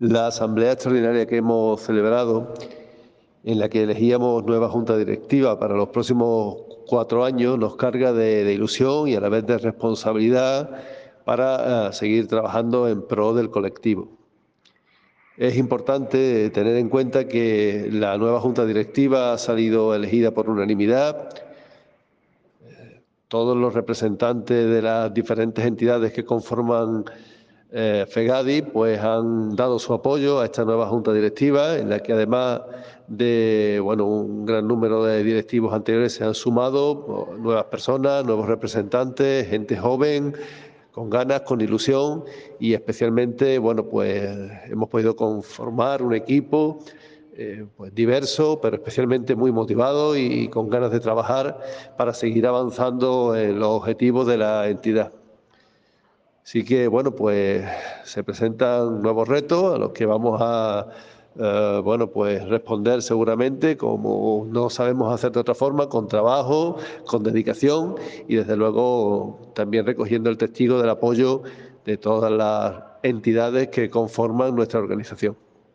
La asamblea extraordinaria que hemos celebrado, en la que elegíamos nueva junta directiva para los próximos cuatro años, nos carga de, ilusión y a la vez de responsabilidad para eh, seguir trabajando en pro del colectivo. Es importante tener en cuenta que la nueva junta directiva ha salido elegida por unanimidad. Todos los representantes de las diferentes entidades que conforman eh, FEGADI pues han dado su apoyo a esta nueva junta directiva, en la que además de bueno, un gran número de directivos anteriores se han sumado nuevas personas, nuevos representantes, gente joven, con ganas, con ilusión y especialmente, bueno, pues hemos podido conformar un equipo eh, pues diverso, pero especialmente muy motivado y con ganas de trabajar para seguir avanzando en los objetivos de la entidad. Así que, bueno, pues se presentan nuevos retos a los que vamos a, eh, bueno, pues responder seguramente como no sabemos hacer de otra forma, con trabajo, con dedicación y desde luego también recogiendo el testigo del apoyo de todas las entidades que conforman nuestra organización.